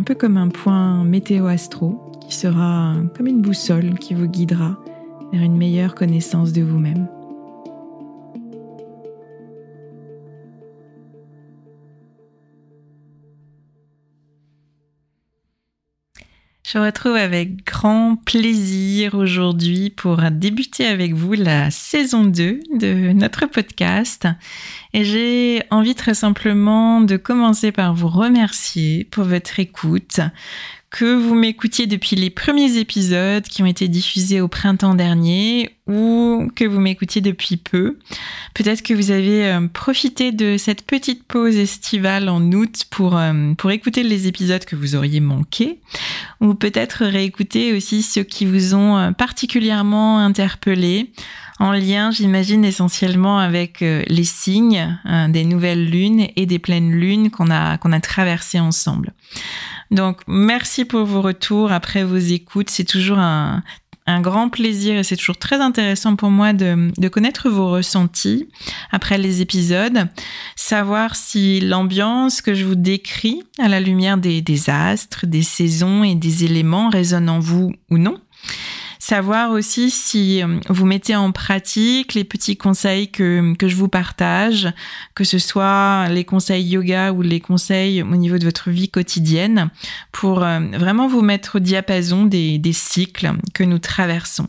un peu comme un point météo-astro qui sera comme une boussole qui vous guidera vers une meilleure connaissance de vous-même. Je vous retrouve avec grand plaisir aujourd'hui pour débuter avec vous la saison 2 de notre podcast. Et j'ai envie très simplement de commencer par vous remercier pour votre écoute, que vous m'écoutiez depuis les premiers épisodes qui ont été diffusés au printemps dernier ou que vous m'écoutiez depuis peu. Peut-être que vous avez euh, profité de cette petite pause estivale en août pour, euh, pour écouter les épisodes que vous auriez manqués ou peut-être réécouter aussi ceux qui vous ont euh, particulièrement interpellé en lien, j'imagine, essentiellement avec les signes des nouvelles lunes et des pleines lunes qu'on a, qu'on a traversées ensemble. Donc, merci pour vos retours après vos écoutes. C'est toujours un, grand plaisir et c'est toujours très intéressant pour moi de, connaître vos ressentis après les épisodes, savoir si l'ambiance que je vous décris à la lumière des, des astres, des saisons et des éléments résonne en vous ou non savoir aussi si euh, vous mettez en pratique les petits conseils que, je vous partage, que ce soit les conseils yoga ou les conseils au niveau de votre vie quotidienne, pour euh, vraiment vous mettre au diapason des cycles que nous traversons.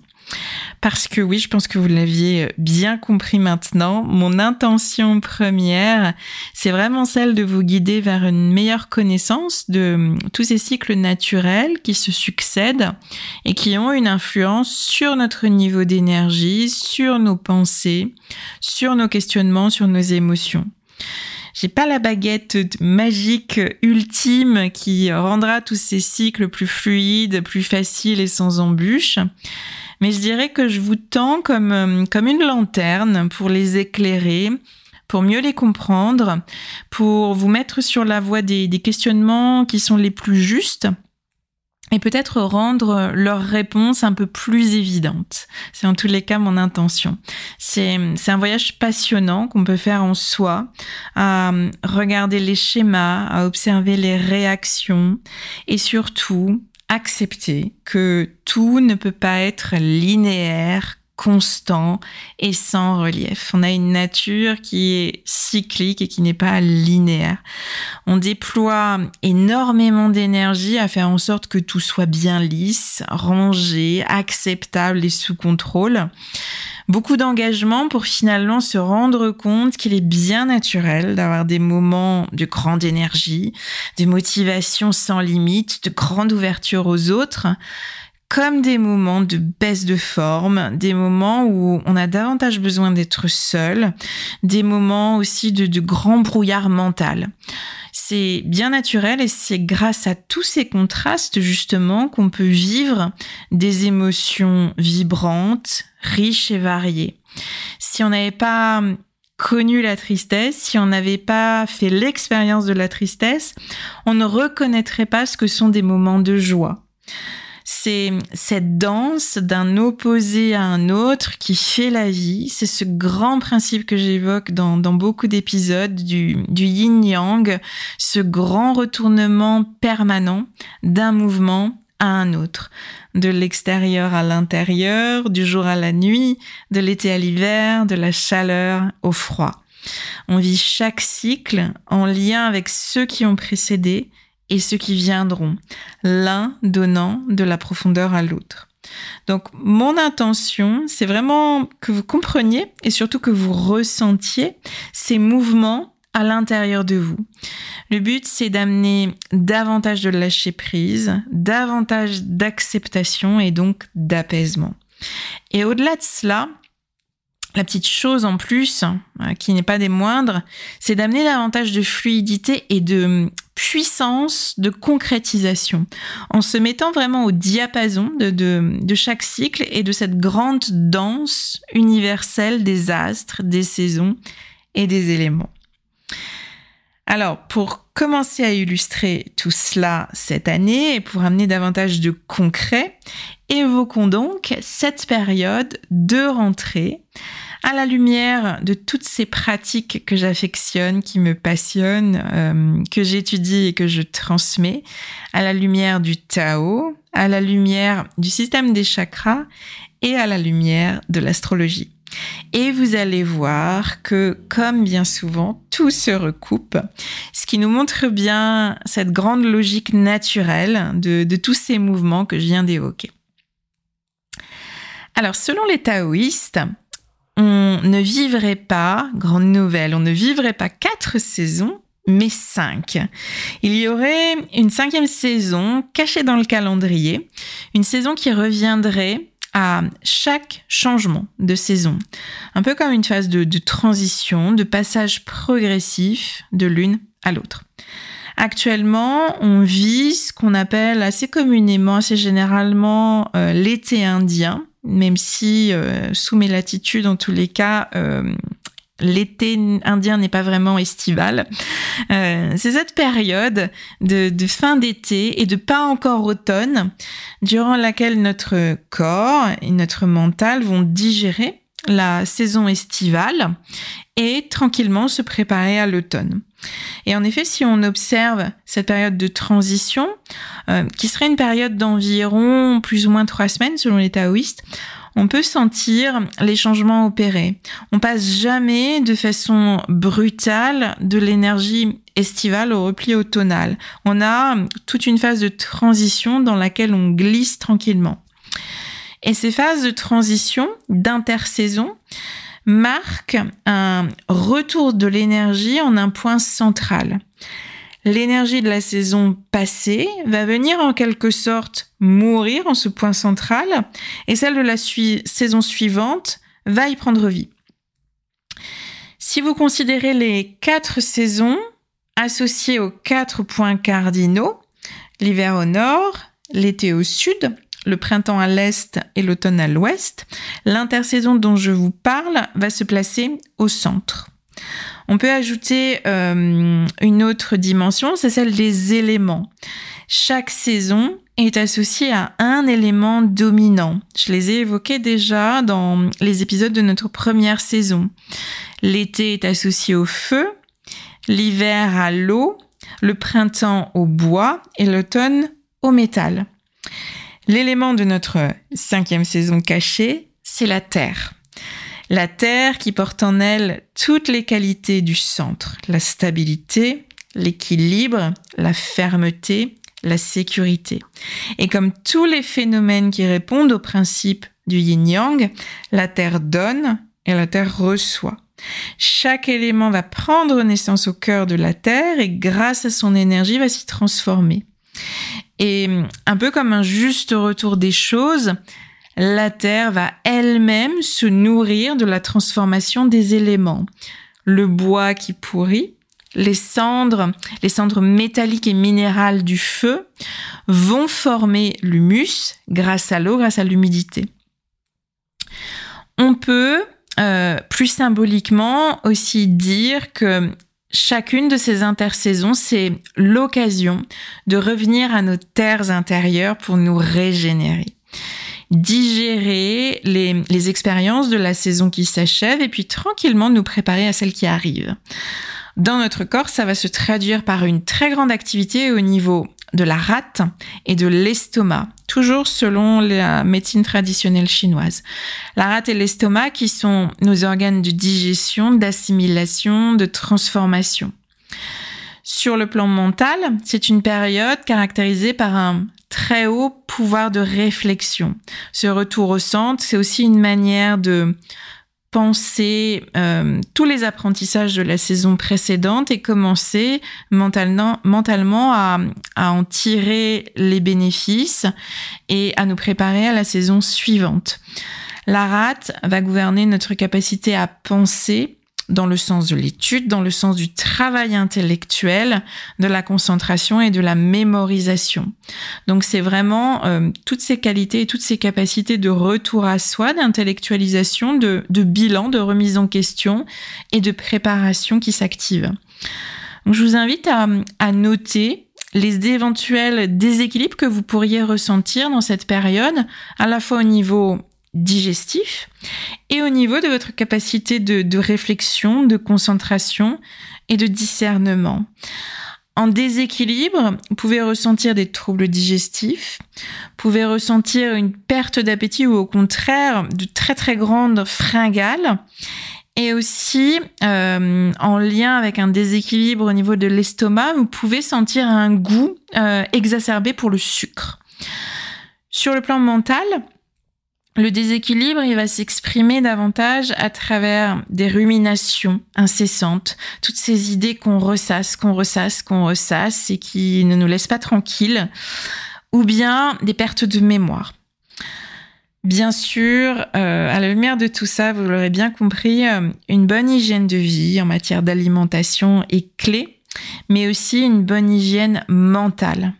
Parce que oui, je pense que vous l'aviez bien compris maintenant. Mon intention première, c'est vraiment celle de vous guider vers une meilleure connaissance de tous ces cycles naturels qui se succèdent et qui ont une influence sur notre niveau d'énergie, sur nos pensées, sur nos questionnements, sur nos émotions. J'ai pas la baguette magique ultime qui rendra tous ces cycles plus fluides, plus faciles et sans embûches mais je dirais que je vous tends comme, comme une lanterne pour les éclairer, pour mieux les comprendre, pour vous mettre sur la voie des, des questionnements qui sont les plus justes et peut-être rendre leurs réponses un peu plus évidentes. C'est en tous les cas mon intention. C'est, c'est un voyage passionnant qu'on peut faire en soi, à regarder les schémas, à observer les réactions et surtout accepter que tout ne peut pas être linéaire, constant et sans relief. On a une nature qui est cyclique et qui n'est pas linéaire. On déploie énormément d'énergie à faire en sorte que tout soit bien lisse, rangé, acceptable et sous contrôle beaucoup d'engagement pour finalement se rendre compte qu'il est bien naturel d'avoir des moments de grande énergie, de motivation sans limite, de grande ouverture aux autres, comme des moments de baisse de forme, des moments où on a davantage besoin d'être seul, des moments aussi de, de grand brouillard mental. C'est bien naturel et c'est grâce à tous ces contrastes justement qu'on peut vivre des émotions vibrantes, riches et variées. Si on n'avait pas connu la tristesse, si on n'avait pas fait l'expérience de la tristesse, on ne reconnaîtrait pas ce que sont des moments de joie. C'est cette danse d'un opposé à un autre qui fait la vie. C'est ce grand principe que j'évoque dans, beaucoup d'épisodes du, yin-yang, ce grand retournement permanent d'un mouvement à un autre, de l'extérieur à l'intérieur, du jour à la nuit, de l'été à l'hiver, de la chaleur au froid. On vit chaque cycle en lien avec ceux qui ont précédé et ceux qui viendront, l'un donnant de la profondeur à l'autre. Donc mon intention, c'est vraiment que vous compreniez et surtout que vous ressentiez ces mouvements à l'intérieur de vous. Le but, c'est d'amener davantage de lâcher prise, davantage d'acceptation et donc d'apaisement. Et au-delà de cela, la petite chose en plus, euh, qui n'est pas des moindres, c'est d'amener davantage de fluidité et de puissance de concrétisation, en se mettant vraiment au diapason de, chaque cycle et de cette grande danse universelle des astres, des saisons et des éléments. Alors, pour commencer à illustrer tout cela cette année et pour amener davantage de concret, évoquons donc cette période de rentrée à la lumière de toutes ces pratiques que j'affectionne, qui me passionnent, euh, que j'étudie et que je transmets, à la lumière du Tao, à la lumière du système des chakras et à la lumière de l'astrologie. Et vous allez voir que, comme bien souvent, tout se recoupe, ce qui nous montre bien cette grande logique naturelle de, de tous ces mouvements que je viens d'évoquer. Alors, selon les taoïstes, on ne vivrait pas, grande nouvelle, on ne vivrait pas quatre saisons, mais cinq. Il y aurait une cinquième saison cachée dans le calendrier, une saison qui reviendrait à chaque changement de saison, un peu comme une phase de, transition, de passage progressif de l'une à l'autre. Actuellement, on vit ce qu'on appelle assez communément, assez généralement euh, l'été indien, même si euh, sous mes latitudes, en tous les cas, euh, l'été indien n'est pas vraiment estival. Euh, c'est cette période de, de fin d'été et de pas encore automne, durant laquelle notre corps et notre mental vont digérer la saison estivale et tranquillement se préparer à l'automne. Et en effet, si on observe cette période de transition, euh, qui serait une période d'environ plus ou moins trois semaines selon les taoïstes, on peut sentir les changements opérés. On passe jamais de façon brutale de l'énergie estivale au repli automnal. On a toute une phase de transition dans laquelle on glisse tranquillement. Et ces phases de transition, d'intersaison, marque un retour de l'énergie en un point central. L'énergie de la saison passée va venir en quelque sorte mourir en ce point central et celle de la saison suivante va y prendre vie. Si vous considérez les quatre saisons associées aux quatre points cardinaux, l'hiver au nord, l'été au sud, le printemps à l'est et l'automne à l'ouest, l'intersaison dont je vous parle va se placer au centre. On peut ajouter euh, une autre dimension, c'est celle des éléments. Chaque saison est associée à un élément dominant. Je les ai évoqués déjà dans les épisodes de notre première saison. L'été est associé au feu, l'hiver à l'eau, le printemps au bois et l'automne au métal. L'élément de notre cinquième saison cachée, c'est la Terre. La Terre qui porte en elle toutes les qualités du centre, la stabilité, l'équilibre, la fermeté, la sécurité. Et comme tous les phénomènes qui répondent au principe du yin-yang, la Terre donne et la Terre reçoit. Chaque élément va prendre naissance au cœur de la Terre et grâce à son énergie va s'y transformer. Et un peu comme un juste retour des choses, la Terre va elle-même se nourrir de la transformation des éléments. Le bois qui pourrit, les cendres, les cendres métalliques et minérales du feu vont former l'humus grâce à l'eau, grâce à l'humidité. On peut euh, plus symboliquement aussi dire que chacune de ces intersaisons, c'est l'occasion de revenir à nos terres intérieures pour nous régénérer digérer les, expériences de la saison qui s'achève et puis tranquillement nous préparer à celle qui arrive. Dans notre corps, ça va se traduire par une très grande activité au niveau de la rate et de l'estomac, toujours selon la médecine traditionnelle chinoise. La rate et l'estomac qui sont nos organes de digestion, d'assimilation, de transformation. Sur le plan mental, c'est une période caractérisée par un très haut pouvoir de réflexion. Ce retour au centre, c'est aussi une manière de penser euh, tous les apprentissages de la saison précédente et commencer mentalement, à, en tirer les bénéfices et à nous préparer à la saison suivante. La rate va gouverner notre capacité à penser dans le sens de l'étude, dans le sens du travail intellectuel, de la concentration et de la mémorisation. Donc c'est vraiment euh, toutes ces qualités et toutes ces capacités de retour à soi, d'intellectualisation, de, bilan, de remise en question et de préparation qui s'activent. je vous invite à noter les éventuels déséquilibres que vous pourriez ressentir dans cette période, à la fois au niveau digestif et au niveau de votre capacité de, réflexion, de concentration et de discernement. En déséquilibre, vous pouvez ressentir des troubles digestifs, vous pouvez ressentir une perte d'appétit ou au contraire de très très grandes fringales. Et aussi, euh, en lien avec un déséquilibre au niveau de l'estomac, vous pouvez sentir un goût euh, exacerbé pour le sucre. Sur le plan mental, le déséquilibre, il va s'exprimer davantage à travers des ruminations incessantes, toutes ces idées qu'on ressasse, qu'on ressasse, qu'on ressasse et qui ne nous laissent pas tranquilles, ou bien des pertes de mémoire. Bien sûr, euh, à la lumière de tout ça, vous l'aurez bien compris, euh, une bonne hygiène de vie en matière d'alimentation est clé, mais aussi une bonne hygiène mentale.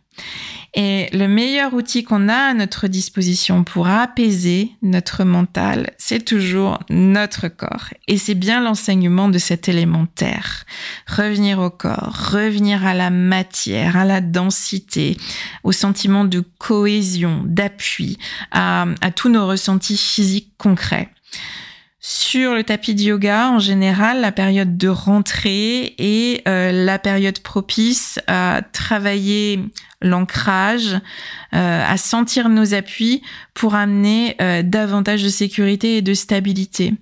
Et le meilleur outil qu'on a à notre disposition pour apaiser notre mental, c'est toujours notre corps. Et c'est bien l'enseignement de cet élémentaire. Revenir au corps, revenir à la matière, à la densité, au sentiment de cohésion, d'appui, à, tous nos ressentis physiques concrets. Sur le tapis de yoga, en général, la période de rentrée est euh, la période propice à travailler l'ancrage, euh, à sentir nos appuis pour amener euh, davantage de sécurité et de stabilité.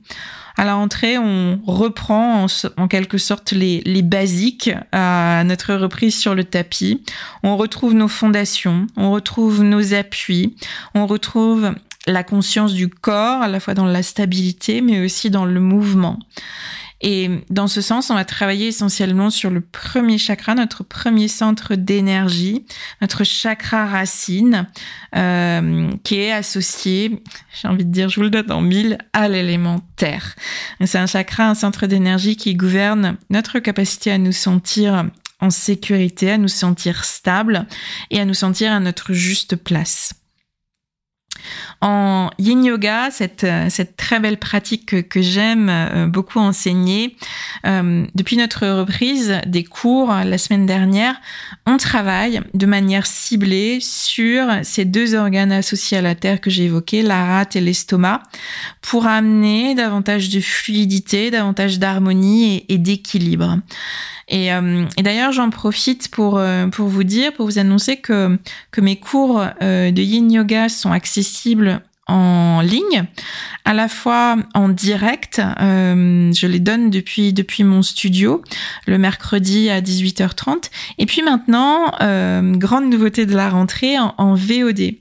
À la rentrée, on reprend en, quelque sorte les, les, basiques à notre reprise sur le tapis. On retrouve nos fondations, on retrouve nos appuis, on retrouve la conscience du corps, à la fois dans la stabilité, mais aussi dans le mouvement. Et dans ce sens, on va travailler essentiellement sur le premier chakra, notre premier centre d'énergie, notre chakra racine, euh, qui est associé, j'ai envie de dire, je vous le donne en mille, à l'élément terre. C'est un chakra, un centre d'énergie qui gouverne notre capacité à nous sentir en sécurité, à nous sentir stable et à nous sentir à notre juste place. En yin yoga, cette, euh, cette très belle pratique que, j'aime euh, beaucoup enseigner, euh, depuis notre reprise des cours la semaine dernière, on travaille de manière ciblée sur ces deux organes associés à la terre que j'ai évoqués, la rate et l'estomac, pour amener davantage de fluidité, davantage d'harmonie et d'équilibre. Euh, et, d'ailleurs, j'en profite pour, euh, pour vous dire, pour vous annoncer que, que mes cours euh, de yin yoga sont accessibles en ligne, à la fois en direct, je les donne depuis depuis mon studio le mercredi à 18h30, et puis maintenant grande nouveauté de la rentrée en, VOD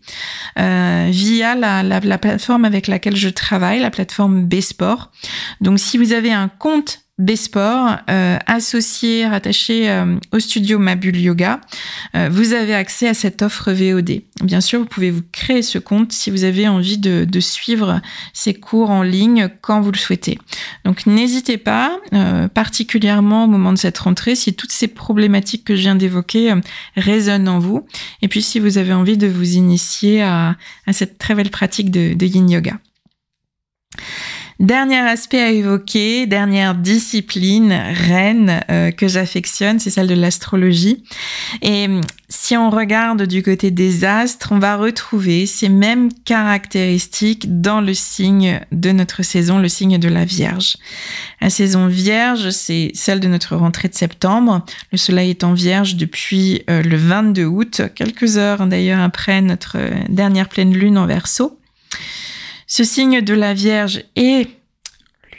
via la, la, la, plateforme avec laquelle je travaille, la plateforme B-Sport. Donc si vous avez un compte Besport, euh, associé, rattaché euh, au studio Mabul Yoga, euh, vous avez accès à cette offre VOD. Bien sûr, vous pouvez vous créer ce compte si vous avez envie de, suivre ces cours en ligne quand vous le souhaitez. Donc n'hésitez pas, particulièrement au moment de cette rentrée, si toutes ces problématiques que je viens d'évoquer résonnent en vous, et puis si vous avez envie de vous initier à, cette très belle pratique de Yin Yoga. Dernier aspect à évoquer, dernière discipline reine euh, que j'affectionne, c'est celle de l'astrologie. Et hum, si on regarde du côté des astres, on va retrouver ces mêmes caractéristiques dans le signe de notre saison, le signe de la Vierge. La saison Vierge, c'est celle de notre rentrée de septembre. Le Soleil est en Vierge depuis euh, le 22 août, quelques heures d'ailleurs après notre euh, dernière pleine lune en Verseau. Ce signe de la Vierge est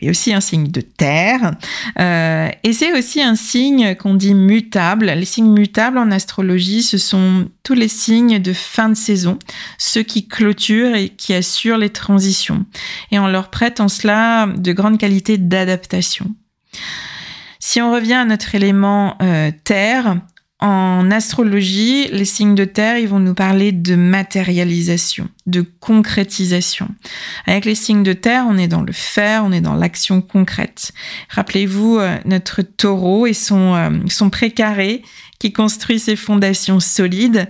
lui aussi un signe de terre. Euh, et c'est aussi un signe qu'on dit mutable. Les signes mutables en astrologie, ce sont tous les signes de fin de saison, ceux qui clôturent et qui assurent les transitions. Et on leur prête en cela de grandes qualités d'adaptation. Si on revient à notre élément euh, terre, en astrologie, les signes de terre, ils vont nous parler de matérialisation, de concrétisation. Avec les signes de terre, on est dans le faire, on est dans l'action concrète. Rappelez-vous euh, notre taureau et son, euh, son précaré qui construit ses fondations solides.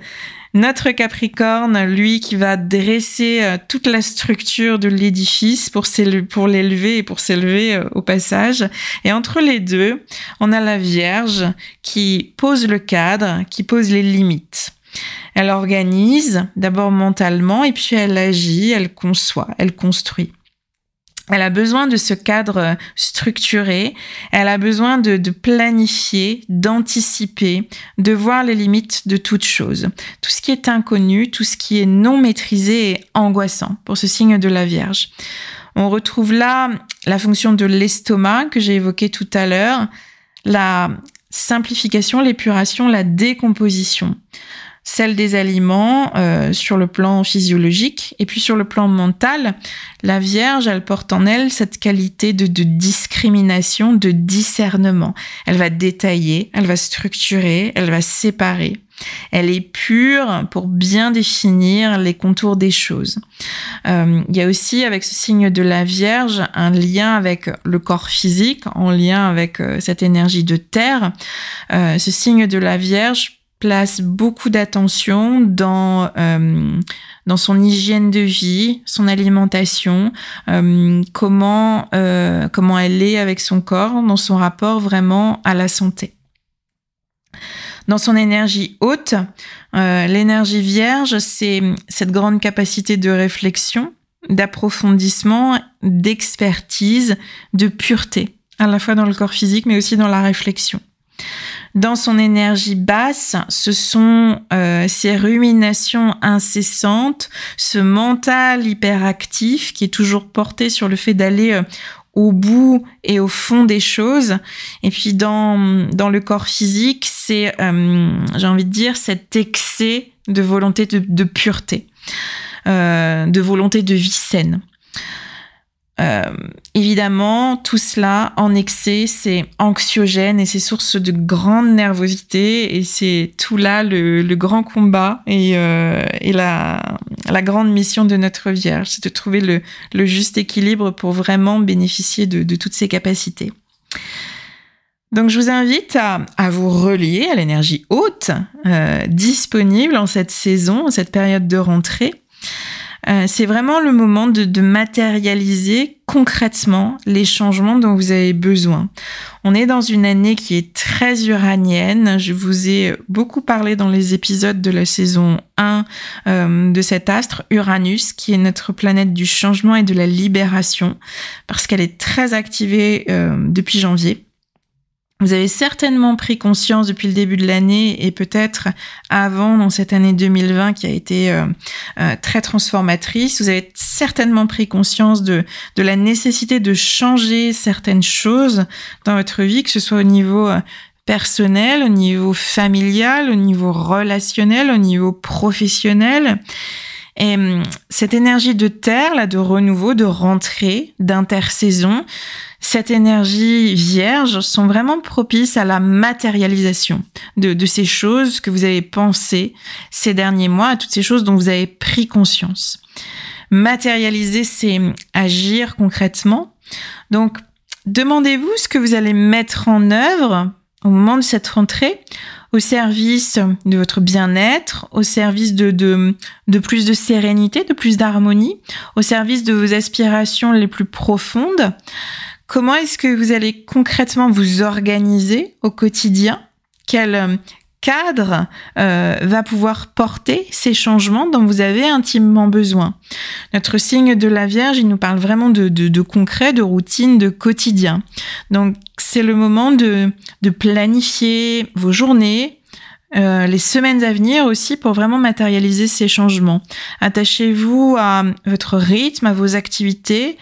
Notre Capricorne, lui, qui va dresser euh, toute la structure de l'édifice pour, l'élever et pour s'élever euh, au passage. Et entre les deux, on a la Vierge qui pose le cadre, qui pose les limites. Elle organise d'abord mentalement et puis elle agit, elle conçoit, elle construit. Elle a besoin de ce cadre structuré, elle a besoin de, planifier, d'anticiper, de voir les limites de toute chose. Tout ce qui est inconnu, tout ce qui est non maîtrisé est angoissant pour ce signe de la Vierge. On retrouve là la fonction de l'estomac que j'ai évoquée tout à l'heure, la simplification, l'épuration, la décomposition celle des aliments euh, sur le plan physiologique et puis sur le plan mental, la Vierge, elle porte en elle cette qualité de, de, discrimination, de discernement. Elle va détailler, elle va structurer, elle va séparer. Elle est pure pour bien définir les contours des choses. Euh, il y a aussi avec ce signe de la Vierge un lien avec le corps physique, en lien avec euh, cette énergie de terre. ce signe de la Vierge place beaucoup d'attention dans euh, dans son hygiène de vie, son alimentation, euh, euh, comment elle est avec son corps, dans son rapport vraiment à la santé. Dans son énergie haute, l'énergie vierge, c'est cette grande capacité de réflexion, d'approfondissement, d'expertise, de pureté, à la fois dans le corps physique mais aussi dans la réflexion. Dans son énergie basse, ce sont euh, ces ruminations incessantes, ce mental hyperactif qui est toujours porté sur le fait d'aller euh, au bout et au fond des choses. Et puis dans, le corps physique, c'est, euh, j'ai envie de dire, cet excès de volonté de, pureté, de volonté de vie saine. Euh, évidemment, tout cela en excès, c'est anxiogène et c'est source de grande nervosité et c'est tout là le, grand combat et, euh, la, grande mission de notre Vierge, c'est de trouver le, juste équilibre pour vraiment bénéficier de, toutes ces capacités. Donc je vous invite à, vous relier à l'énergie haute euh, disponible en cette saison, en cette période de rentrée. Euh, c'est vraiment le moment de, matérialiser concrètement les changements dont vous avez besoin. On est dans une année qui est très uranienne. Je vous ai beaucoup parlé dans les épisodes de la saison 1 euh, de cet astre, Uranus, qui est notre planète du changement et de la libération, parce qu'elle est très activée euh, depuis janvier. Vous avez certainement pris conscience depuis le début de l'année et peut-être avant dans cette année 2020 qui a été euh, euh, très transformatrice. Vous avez certainement pris conscience de, de la nécessité de changer certaines choses dans votre vie, que ce soit au niveau euh, personnel, au niveau familial, au niveau relationnel, au niveau professionnel. Et hum, cette énergie de terre, là, de renouveau, de rentrée, d'intersaison, cette énergie vierge sont vraiment propices à la matérialisation de, de ces choses que vous avez pensées ces derniers mois, à toutes ces choses dont vous avez pris conscience. Matérialiser, c'est agir concrètement. Donc, demandez-vous ce que vous allez mettre en œuvre au moment de cette rentrée au service de votre bien-être, au service de, de, de, plus de sérénité, de plus d'harmonie, au service de vos aspirations les plus profondes. Comment est-ce que vous allez concrètement vous organiser au quotidien? Quel cadre euh, va pouvoir porter ces changements dont vous avez intimement besoin? Notre signe de la Vierge, il nous parle vraiment de, de, de concret, de routine, de quotidien. Donc c'est le moment de, planifier vos journées, euh, les semaines à venir aussi pour vraiment matérialiser ces changements. Attachez-vous à votre rythme, à vos activités,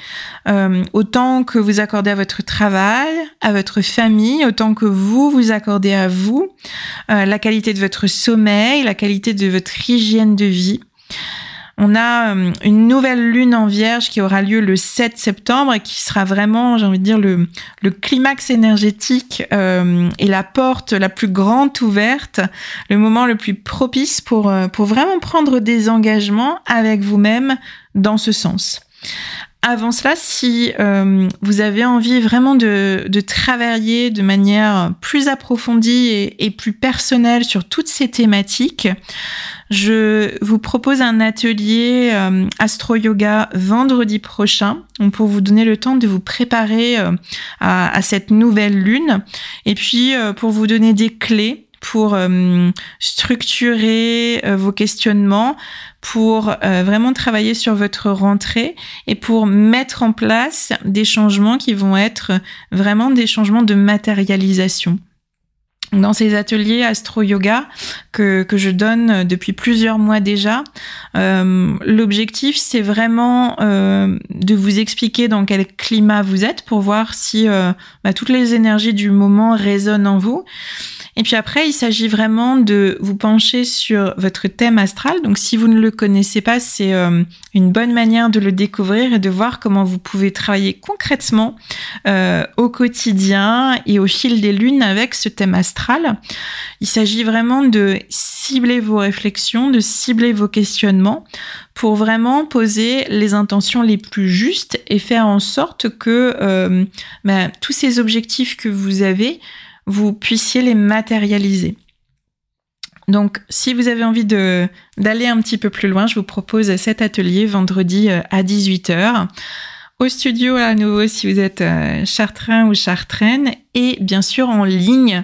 euh, autant que vous accordez à votre travail, à votre famille, autant que vous vous accordez à vous, euh, la qualité de votre sommeil, la qualité de votre hygiène de vie. On a euh, une nouvelle lune en vierge qui aura lieu le 7 septembre et qui sera vraiment, j'ai envie de dire, le, climax énergétique euh, et la porte la plus grande ouverte, le moment le plus propice pour, euh, pour vraiment prendre des engagements avec vous-même dans ce sens. Avant cela, si euh, vous avez envie vraiment de, travailler de manière plus approfondie et, plus personnelle sur toutes ces thématiques, je vous propose un atelier euh, Astro Yoga vendredi prochain. Pour vous donner le temps de vous préparer euh, à, cette nouvelle lune. Et puis pour vous donner des clés pour structurer vos questionnements, pour euh, vraiment travailler sur votre rentrée et pour mettre en place des changements qui vont être vraiment des changements de matérialisation dans ces ateliers astro-yoga que, que je donne depuis plusieurs mois déjà, euh, l'objectif c'est vraiment euh, de vous expliquer dans quel climat vous êtes pour voir si euh, bah, toutes les énergies du moment résonnent en vous et puis après, il s'agit vraiment de vous pencher sur votre thème astral. Donc si vous ne le connaissez pas, c'est une bonne manière de le découvrir et de voir comment vous pouvez travailler concrètement au quotidien et au fil des lunes avec ce thème astral. Il s'agit vraiment de cibler vos réflexions, de cibler vos questionnements pour vraiment poser les intentions les plus justes et faire en sorte que euh, ben, tous ces objectifs que vous avez vous puissiez les matérialiser. Donc, si vous avez envie d'aller un petit peu plus loin, je vous propose cet atelier vendredi euh, à 18h au studio à nouveau si vous êtes euh, chartrain ou chartraine et bien sûr en ligne,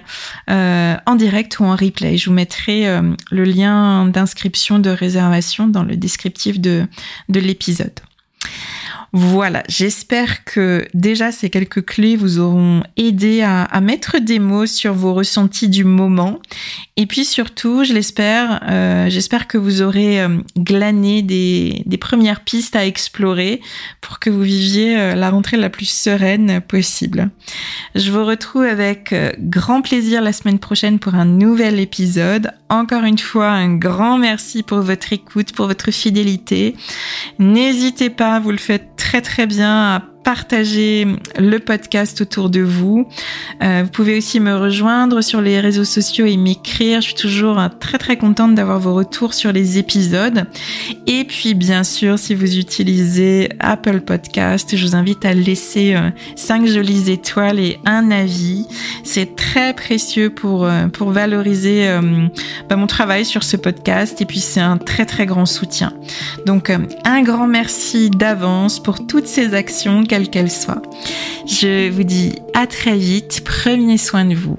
euh, en direct ou en replay. Je vous mettrai le lien d'inscription de réservation dans le descriptif de, de l'épisode. Voilà, j'espère que déjà ces quelques clés vous auront aidé à, mettre des mots sur vos ressentis du moment. Et puis surtout, je l'espère, euh, j'espère que vous aurez euh, glané des, premières pistes à explorer pour que vous viviez euh, la rentrée la plus sereine possible. Je vous retrouve avec grand plaisir la semaine prochaine pour un nouvel épisode. Encore une fois, un grand merci pour votre écoute, pour votre fidélité. N'hésitez pas, vous le faites très très bien partager le podcast autour de vous. Euh, vous pouvez aussi me rejoindre sur les réseaux sociaux et m'écrire. Je suis toujours euh, très très contente d'avoir vos retours sur les épisodes. Et puis bien sûr, si vous utilisez Apple Podcast, je vous invite à laisser euh, 5 jolies étoiles et un avis. C'est très précieux pour, euh, pour valoriser euh, bah, mon travail sur ce podcast et puis c'est un très très grand soutien. Donc un grand merci d'avance pour toutes ces actions quelle qu'elle soit. Je vous dis à très vite, prenez soin de vous.